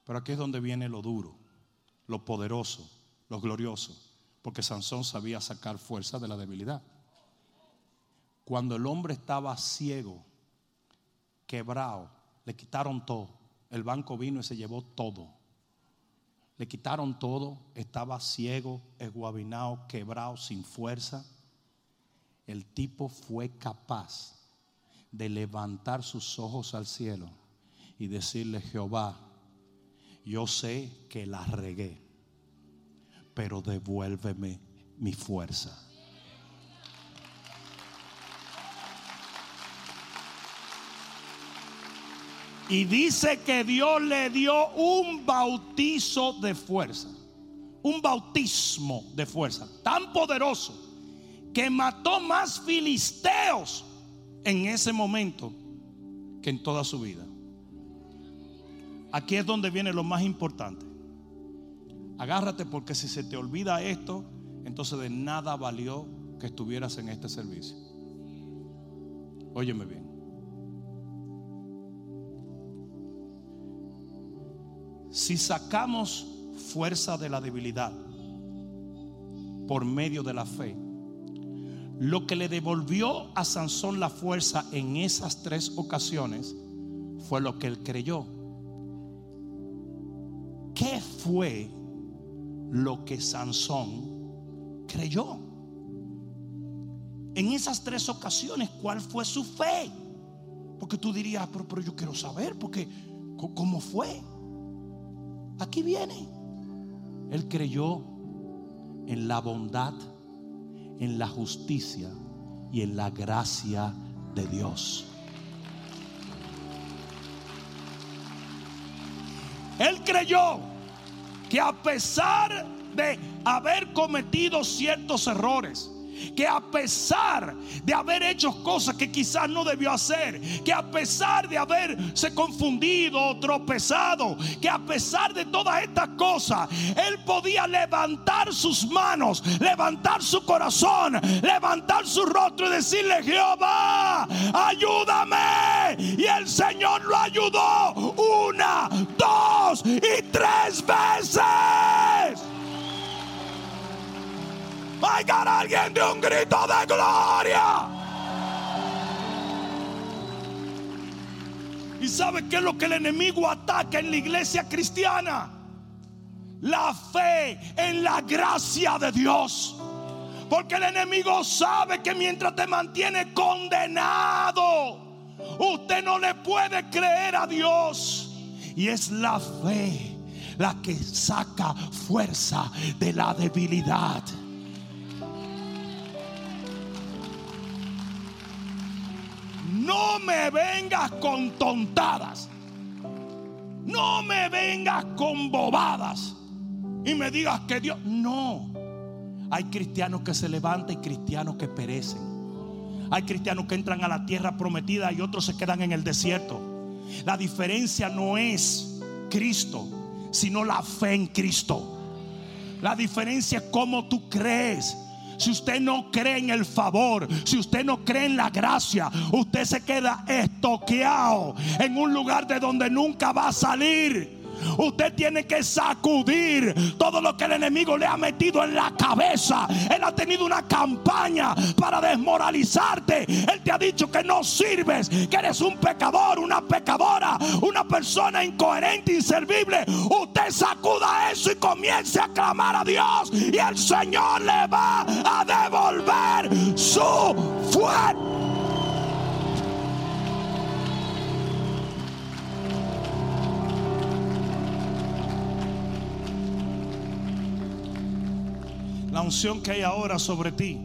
Pero aquí es donde viene lo duro, lo poderoso, lo glorioso, porque Sansón sabía sacar fuerza de la debilidad. Cuando el hombre estaba ciego, quebrado, le quitaron todo. El banco vino y se llevó todo. Le quitaron todo, estaba ciego, esguabinado, quebrado, sin fuerza. El tipo fue capaz de levantar sus ojos al cielo y decirle, Jehová, yo sé que la regué, pero devuélveme mi fuerza. Y dice que Dios le dio un bautizo de fuerza. Un bautismo de fuerza tan poderoso que mató más filisteos en ese momento que en toda su vida. Aquí es donde viene lo más importante. Agárrate porque si se te olvida esto, entonces de nada valió que estuvieras en este servicio. Óyeme bien. Si sacamos fuerza de la debilidad, por medio de la fe. Lo que le devolvió a Sansón la fuerza en esas tres ocasiones fue lo que él creyó. ¿Qué fue lo que Sansón creyó? En esas tres ocasiones, ¿cuál fue su fe? Porque tú dirías, pero, pero yo quiero saber, porque ¿cómo fue? Aquí viene. Él creyó en la bondad, en la justicia y en la gracia de Dios. Él creyó que a pesar de haber cometido ciertos errores, que a pesar de haber hecho cosas que quizás no debió hacer, que a pesar de haberse confundido o tropezado, que a pesar de todas estas cosas, él podía levantar sus manos, levantar su corazón, levantar su rostro y decirle, Jehová, ayúdame. Y el Señor lo ayudó una, dos y tres veces. Oigan alguien de un grito de gloria. ¿Y sabe qué es lo que el enemigo ataca en la iglesia cristiana? La fe en la gracia de Dios. Porque el enemigo sabe que mientras te mantiene condenado, usted no le puede creer a Dios. Y es la fe la que saca fuerza de la debilidad. No me vengas con tontadas. No me vengas con bobadas. Y me digas que Dios... No. Hay cristianos que se levantan y cristianos que perecen. Hay cristianos que entran a la tierra prometida y otros se quedan en el desierto. La diferencia no es Cristo, sino la fe en Cristo. La diferencia es cómo tú crees si usted no cree en el favor, si usted no cree en la gracia, usted se queda estoqueado en un lugar de donde nunca va a salir. Usted tiene que sacudir todo lo que el enemigo le ha metido en la cabeza. Él ha tenido una campaña para desmoralizarte. Él te ha dicho que no sirves, que eres un pecador, una pecadora, una persona incoherente, inservible. Usted sacuda eso y comience a clamar a Dios y el Señor le va a devolver su fuerza. La unción que hay ahora sobre ti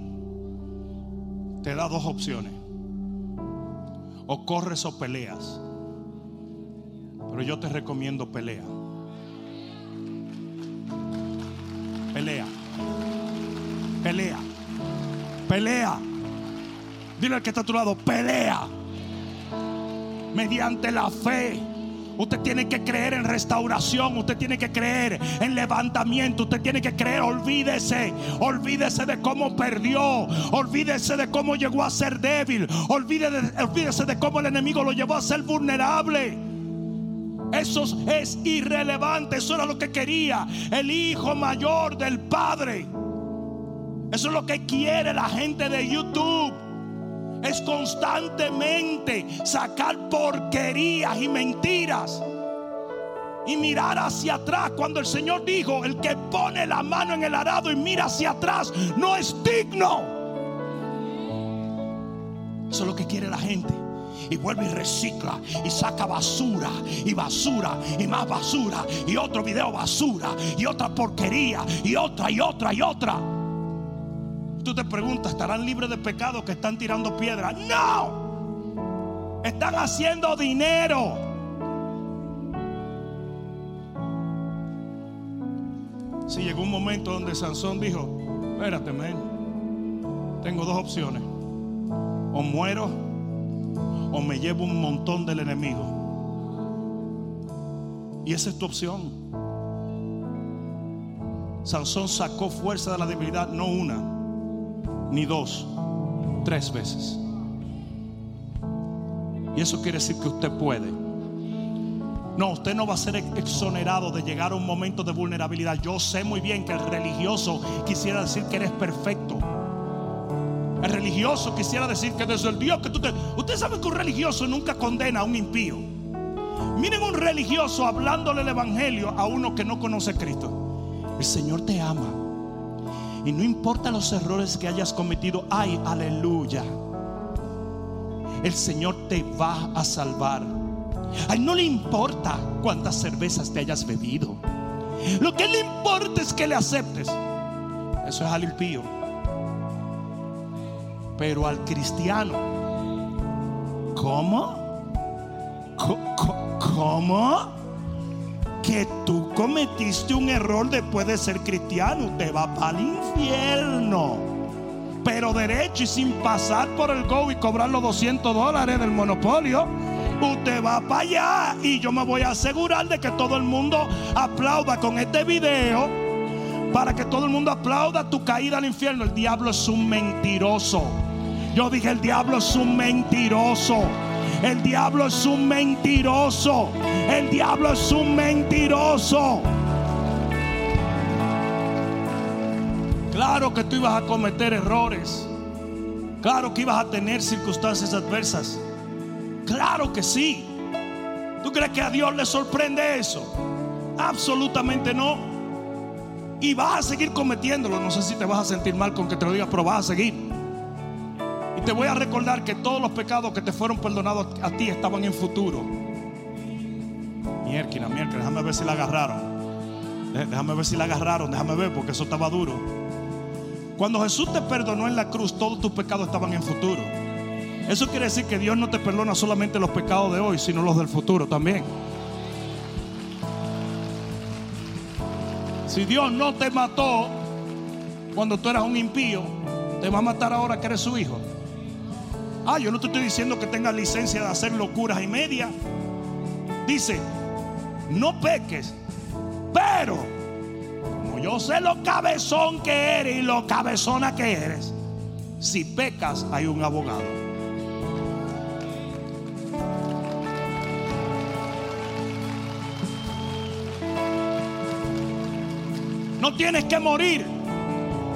te da dos opciones. O corres o peleas. Pero yo te recomiendo pelea. Pelea. Pelea. Pelea. Dile al que está a tu lado, pelea. Mediante la fe Usted tiene que creer en restauración, usted tiene que creer en levantamiento, usted tiene que creer, olvídese, olvídese de cómo perdió, olvídese de cómo llegó a ser débil, olvídese, olvídese de cómo el enemigo lo llevó a ser vulnerable. Eso es irrelevante, eso era lo que quería el hijo mayor del padre. Eso es lo que quiere la gente de YouTube es constantemente sacar porquerías y mentiras. Y mirar hacia atrás cuando el Señor dijo, el que pone la mano en el arado y mira hacia atrás no es digno. Eso es lo que quiere la gente. Y vuelve y recicla y saca basura y basura y más basura y otro video basura y otra porquería y otra y otra y otra tú te preguntas, ¿estarán libres de pecado que están tirando piedras? No. Están haciendo dinero. Si llegó un momento donde Sansón dijo, espérate, men, tengo dos opciones. O muero o me llevo un montón del enemigo. Y esa es tu opción. Sansón sacó fuerza de la debilidad, no una, ni dos, tres veces. Y eso quiere decir que usted puede. No, usted no va a ser exonerado de llegar a un momento de vulnerabilidad. Yo sé muy bien que el religioso quisiera decir que eres perfecto. El religioso quisiera decir que desde el Dios que tú te... Usted sabe que un religioso nunca condena a un impío. Miren un religioso hablándole el evangelio a uno que no conoce a Cristo. El Señor te ama. Y no importa los errores que hayas cometido, ay, aleluya. El Señor te va a salvar. Ay, no le importa cuántas cervezas te hayas bebido. Lo que le importa es que le aceptes. Eso es al impío. Pero al cristiano, ¿cómo? ¿Cómo? Que tú cometiste un error después de ser cristiano. Te va para el infierno. Pero derecho y sin pasar por el go y cobrar los 200 dólares del monopolio. Usted va para allá y yo me voy a asegurar de que todo el mundo aplauda con este video. Para que todo el mundo aplauda tu caída al infierno. El diablo es un mentiroso. Yo dije, el diablo es un mentiroso. El diablo es un mentiroso. El diablo es un mentiroso. Claro que tú ibas a cometer errores. Claro que ibas a tener circunstancias adversas. Claro que sí. ¿Tú crees que a Dios le sorprende eso? Absolutamente no. Y vas a seguir cometiéndolo. No sé si te vas a sentir mal con que te lo diga, pero vas a seguir. Te voy a recordar que todos los pecados que te fueron perdonados a ti estaban en futuro. Mierda, mierda, déjame ver si la agarraron. Déjame ver si la agarraron, déjame ver porque eso estaba duro. Cuando Jesús te perdonó en la cruz, todos tus pecados estaban en futuro. Eso quiere decir que Dios no te perdona solamente los pecados de hoy, sino los del futuro también. Si Dios no te mató cuando tú eras un impío, te va a matar ahora que eres su hijo. Ah, yo no te estoy diciendo que tengas licencia de hacer locuras y media. Dice, no peques, pero como yo sé lo cabezón que eres y lo cabezona que eres, si pecas hay un abogado. No tienes que morir.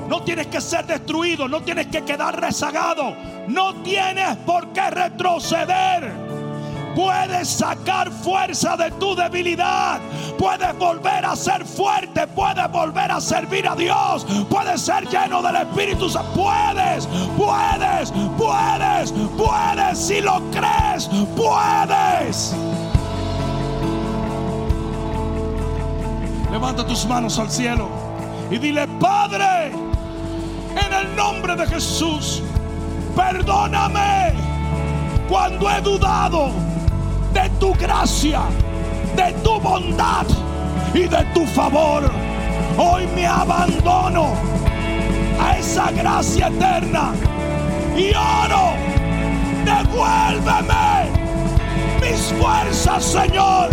No tienes que ser destruido. No tienes que quedar rezagado. No tienes por qué retroceder. Puedes sacar fuerza de tu debilidad. Puedes volver a ser fuerte. Puedes volver a servir a Dios. Puedes ser lleno del Espíritu. Puedes, puedes, puedes, puedes. Si lo crees, puedes. Levanta tus manos al cielo y dile, Padre, en el nombre de Jesús, perdóname cuando he dudado de tu gracia, de tu bondad y de tu favor. Hoy me abandono a esa gracia eterna y oro, devuélveme mis fuerzas, Señor.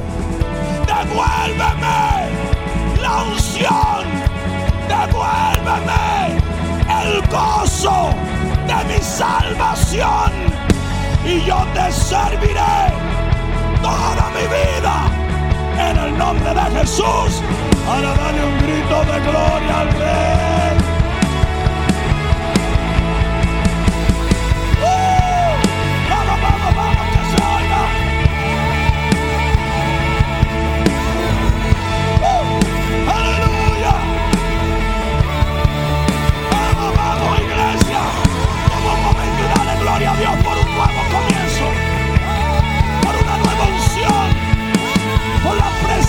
Devuélveme la unción. Devuélveme el gozo de mi salvación. Y yo te serviré toda mi vida. En el nombre de Jesús. Ahora dale un grito de gloria al Rey.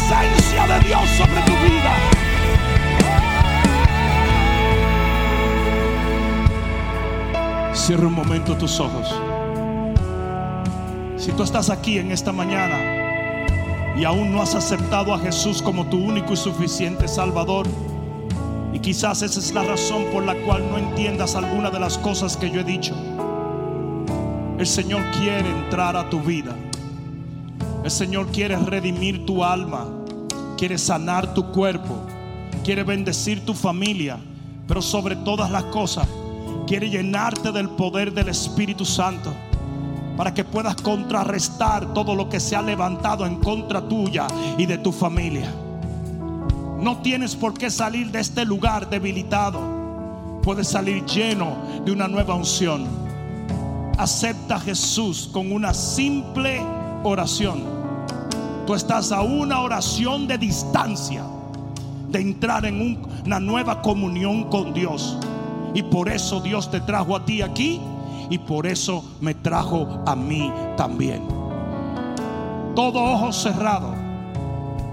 Presencia de Dios sobre tu vida. Cierra un momento tus ojos. Si tú estás aquí en esta mañana y aún no has aceptado a Jesús como tu único y suficiente Salvador, y quizás esa es la razón por la cual no entiendas alguna de las cosas que yo he dicho. El Señor quiere entrar a tu vida. El Señor quiere redimir tu alma. Quiere sanar tu cuerpo. Quiere bendecir tu familia. Pero sobre todas las cosas, quiere llenarte del poder del Espíritu Santo. para que puedas contrarrestar todo lo que se ha levantado en contra tuya y de tu familia. No tienes por qué salir de este lugar debilitado. Puedes salir lleno de una nueva unción. Acepta a Jesús con una simple oración. Tú estás a una oración de distancia de entrar en un- una nueva comunión con Dios. Y por eso Dios te trajo a ti aquí y por eso me trajo a mí también. Todo ojo cerrado,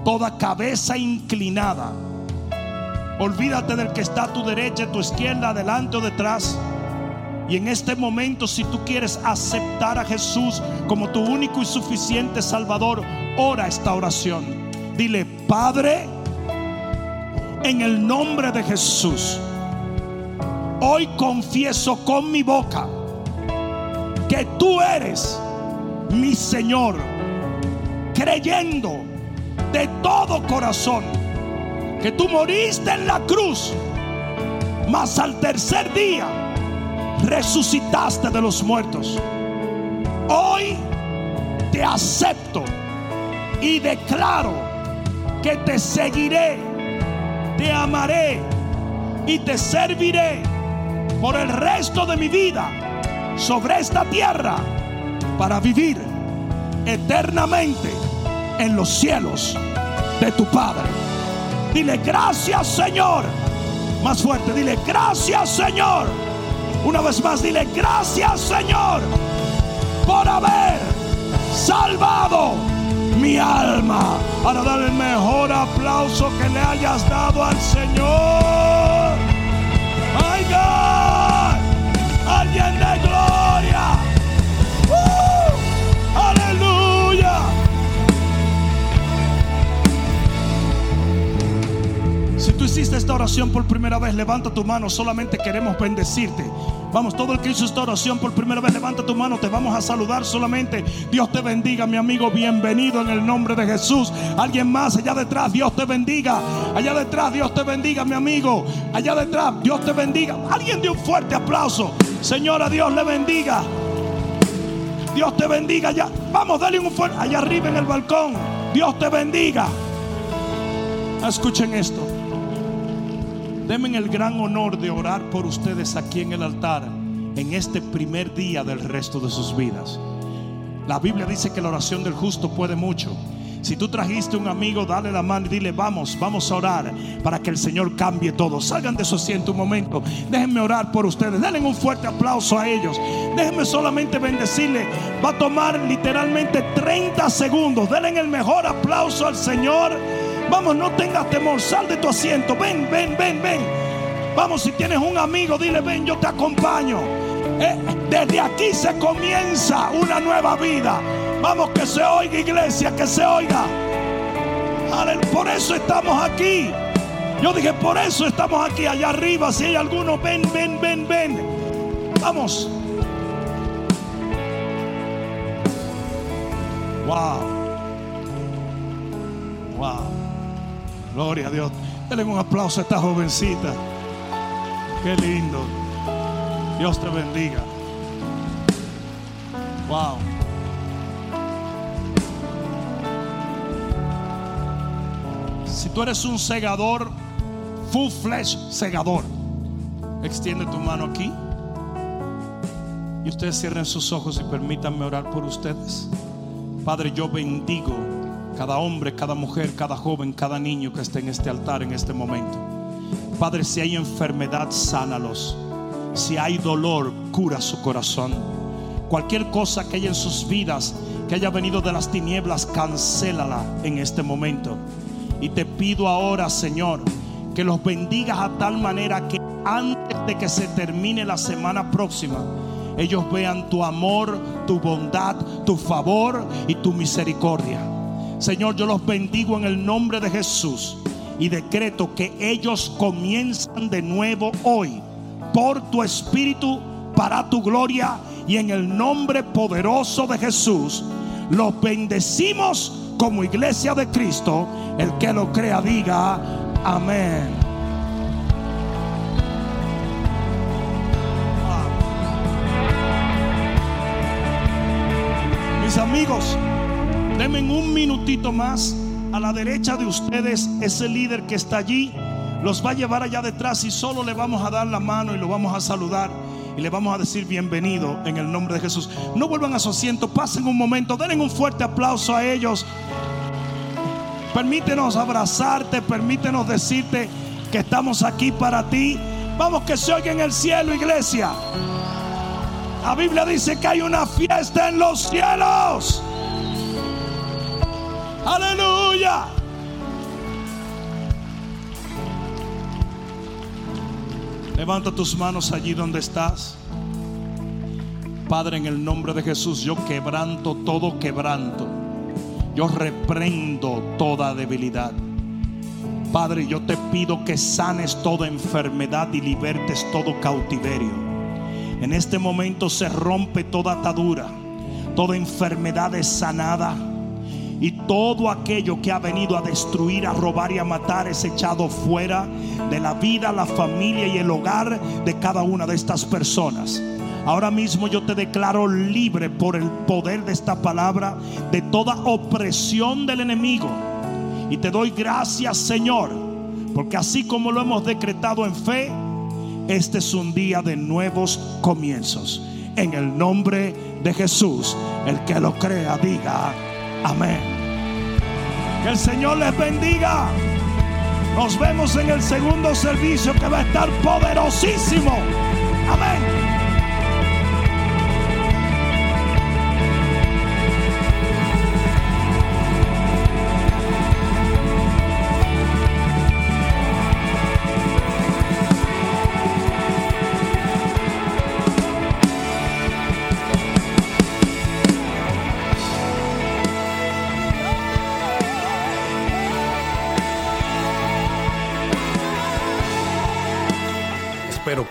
toda cabeza inclinada. Olvídate del que está a tu derecha, a tu izquierda, adelante o detrás. Y en este momento, si tú quieres aceptar a Jesús como tu único y suficiente Salvador, ora esta oración. Dile, Padre, en el nombre de Jesús, hoy confieso con mi boca que tú eres mi Señor, creyendo de todo corazón que tú moriste en la cruz, mas al tercer día resucitaste de los muertos. Hoy te acepto y declaro que te seguiré, te amaré y te serviré por el resto de mi vida sobre esta tierra para vivir eternamente en los cielos de tu Padre. Dile gracias Señor. Más fuerte, dile gracias Señor. Una vez más, dile gracias Señor por haber salvado mi alma. Para dar el mejor aplauso que le hayas dado al Señor. My God, hiciste esta oración por primera vez, levanta tu mano. Solamente queremos bendecirte. Vamos, todo el que hizo esta oración por primera vez, levanta tu mano. Te vamos a saludar solamente. Dios te bendiga, mi amigo. Bienvenido en el nombre de Jesús. Alguien más allá detrás, Dios te bendiga. Allá detrás, Dios te bendiga, mi amigo. Allá detrás, Dios te bendiga. Alguien de un fuerte aplauso. Señora, Dios le bendiga. Dios te bendiga allá. Vamos, dale un fuerte. Allá arriba en el balcón. Dios te bendiga. Escuchen esto. Denme el gran honor de orar por ustedes aquí en el altar en este primer día del resto de sus vidas. La Biblia dice que la oración del justo puede mucho. Si tú trajiste un amigo, dale la mano y dile, vamos, vamos a orar para que el Señor cambie todo. Salgan de su asiento un momento. Déjenme orar por ustedes. Denle un fuerte aplauso a ellos. Déjenme solamente bendecirle. Va a tomar literalmente 30 segundos. Denle el mejor aplauso al Señor. Vamos, no tengas temor. Sal de tu asiento. Ven, ven, ven, ven. Vamos, si tienes un amigo, dile, ven, yo te acompaño. Eh, desde aquí se comienza una nueva vida. Vamos, que se oiga, iglesia, que se oiga. Por eso estamos aquí. Yo dije, por eso estamos aquí, allá arriba. Si hay alguno, ven, ven, ven, ven. Vamos. Wow. Wow. Gloria a Dios. Denle un aplauso a esta jovencita. Qué lindo. Dios te bendiga. Wow. Si tú eres un segador, full flesh segador, extiende tu mano aquí. Y ustedes cierren sus ojos y permítanme orar por ustedes. Padre, yo bendigo cada hombre, cada mujer, cada joven, cada niño que esté en este altar en este momento. Padre, si hay enfermedad, sánalos. Si hay dolor, cura su corazón. Cualquier cosa que haya en sus vidas, que haya venido de las tinieblas, cancélala en este momento. Y te pido ahora, Señor, que los bendigas a tal manera que antes de que se termine la semana próxima, ellos vean tu amor, tu bondad, tu favor y tu misericordia. Señor, yo los bendigo en el nombre de Jesús y decreto que ellos comienzan de nuevo hoy por tu espíritu para tu gloria y en el nombre poderoso de Jesús los bendecimos como iglesia de Cristo. El que lo crea diga amén. Mis amigos, denme un minutito más. A la derecha de ustedes, ese líder que está allí, los va a llevar allá detrás y solo le vamos a dar la mano y lo vamos a saludar y le vamos a decir bienvenido en el nombre de Jesús. No vuelvan a su asiento, pasen un momento, denle un fuerte aplauso a ellos. Permítenos abrazarte, permítenos decirte que estamos aquí para ti. Vamos que se oye en el cielo, iglesia. La Biblia dice que hay una fiesta en los cielos. Aleluya. Levanta tus manos allí donde estás. Padre, en el nombre de Jesús, yo quebranto todo quebranto. Yo reprendo toda debilidad. Padre, yo te pido que sanes toda enfermedad y libertes todo cautiverio. En este momento se rompe toda atadura, toda enfermedad es sanada y todo aquello que ha venido a destruir, a robar y a matar es echado fuera de la vida, la familia y el hogar de cada una de estas personas. Ahora mismo yo te declaro libre por el poder de esta palabra de toda opresión del enemigo. Y te doy gracias Señor, porque así como lo hemos decretado en fe, este es un día de nuevos comienzos. En el nombre de Jesús, el que lo crea, diga amén. Que el Señor les bendiga. Nos vemos en el segundo servicio que va a estar poderosísimo. Amén.